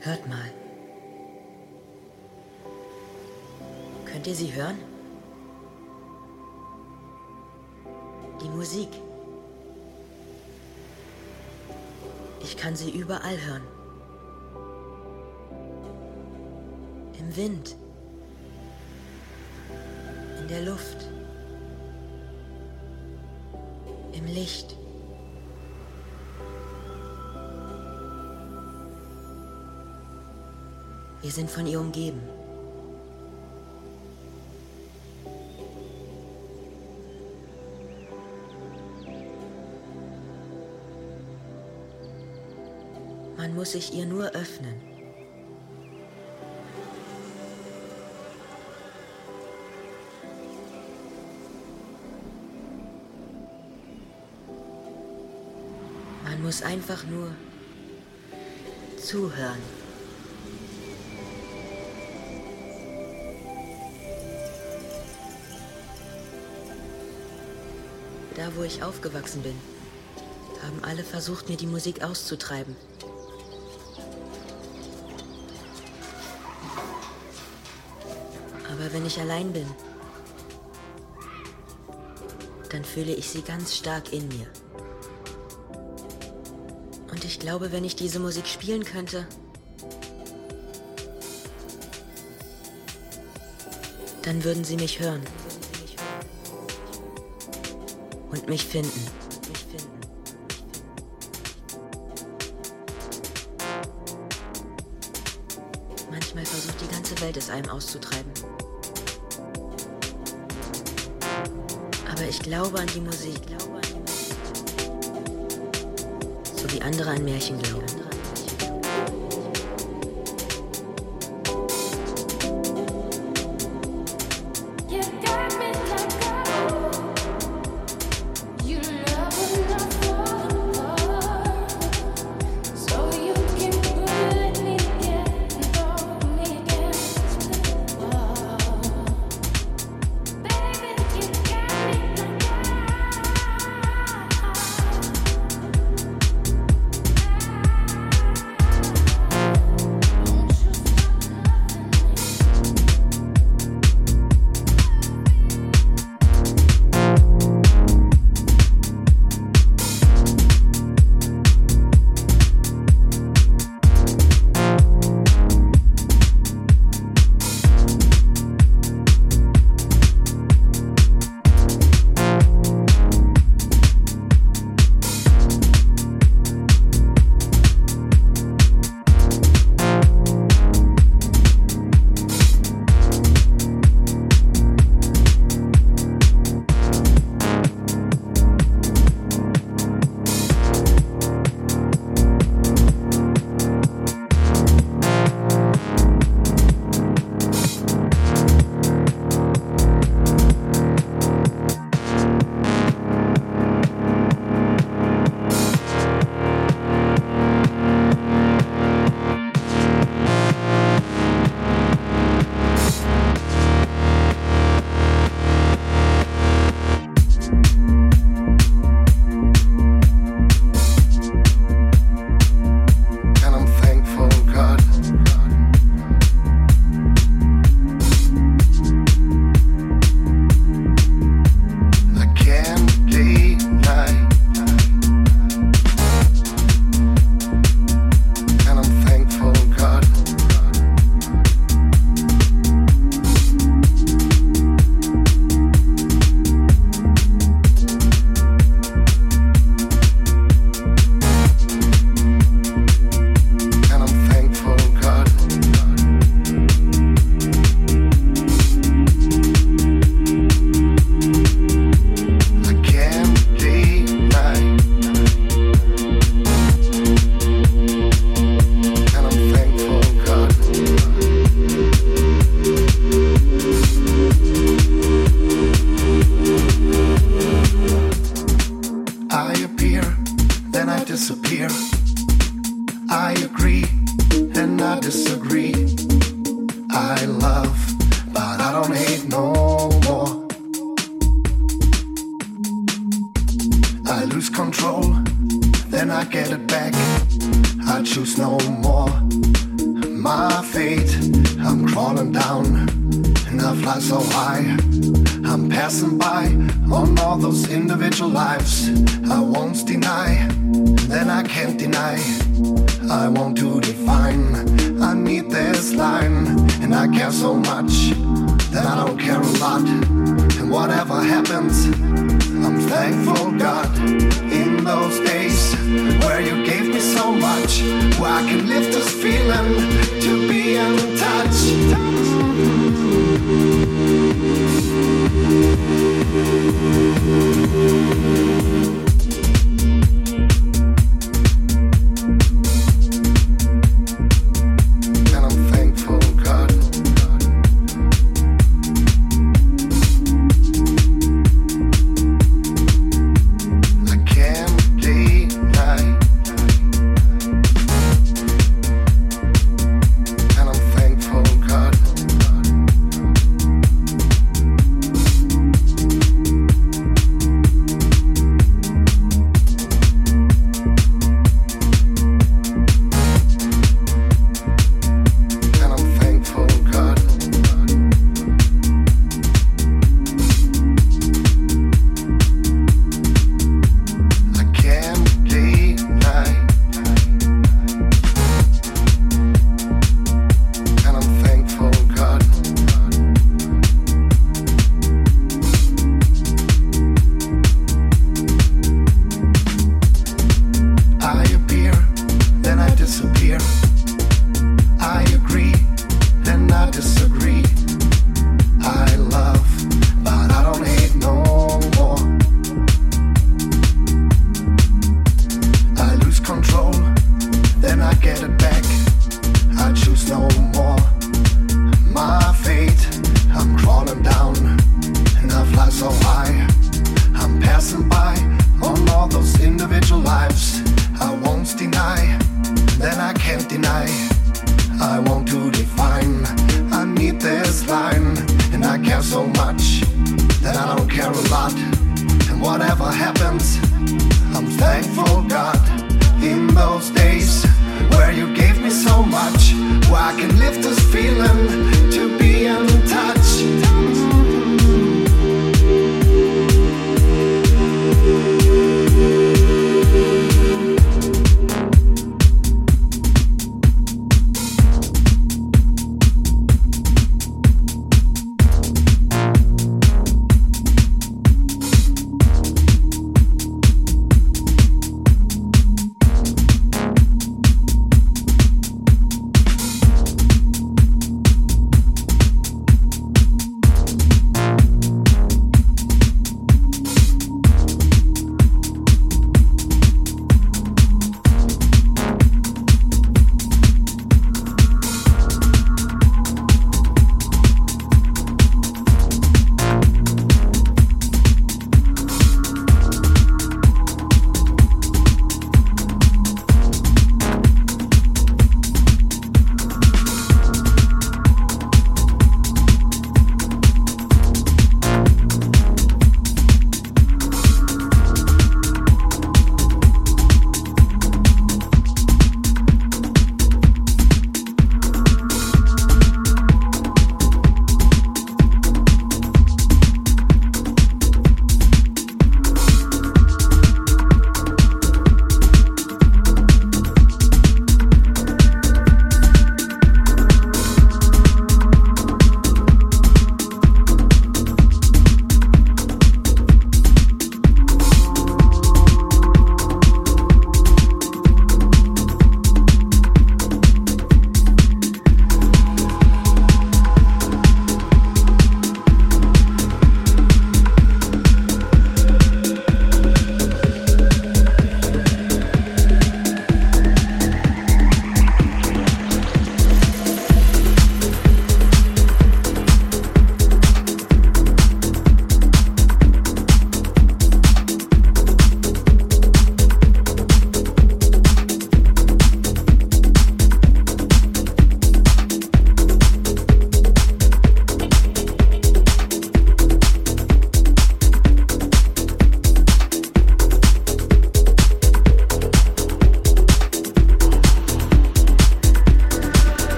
Hört mal. Könnt ihr sie hören? Die Musik. Ich kann sie überall hören. Im Wind. In der Luft. Im Licht. Wir sind von ihr umgeben. Man muss sich ihr nur öffnen. Man muss einfach nur zuhören. Da, wo ich aufgewachsen bin, haben alle versucht, mir die Musik auszutreiben. Aber wenn ich allein bin, dann fühle ich sie ganz stark in mir. Und ich glaube, wenn ich diese Musik spielen könnte, dann würden sie mich hören mich finden. Manchmal versucht die ganze Welt es einem auszutreiben. Aber ich glaube an die Musik. So wie andere an Märchen glauben.